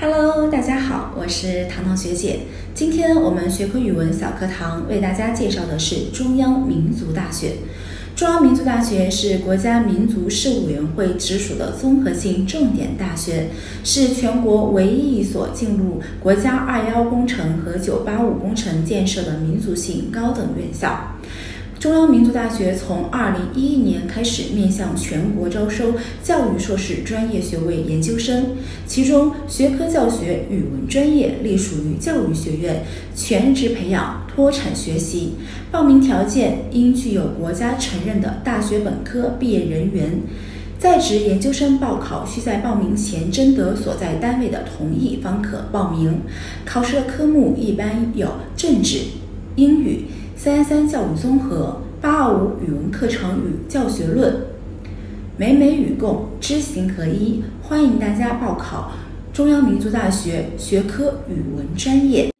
Hello，大家好，我是糖糖学姐。今天我们学科语文小课堂为大家介绍的是中央民族大学。中央民族大学是国家民族事务委员会直属的综合性重点大学，是全国唯一一所进入国家“二幺”工程和“九八五”工程建设的民族性高等院校。中央民族大学从二零一一年开始面向全国招收教育硕士专业学位研究生，其中学科教学语文专业隶属于教育学院，全职培养脱产学习。报名条件应具有国家承认的大学本科毕业人员。在职研究生报考需在报名前征得所在单位的同意方可报名。考试的科目一般有政治、英语。三三教育综合、八二五语文课程与教学论、美美与共知行合一，欢迎大家报考中央民族大学学科语文专业。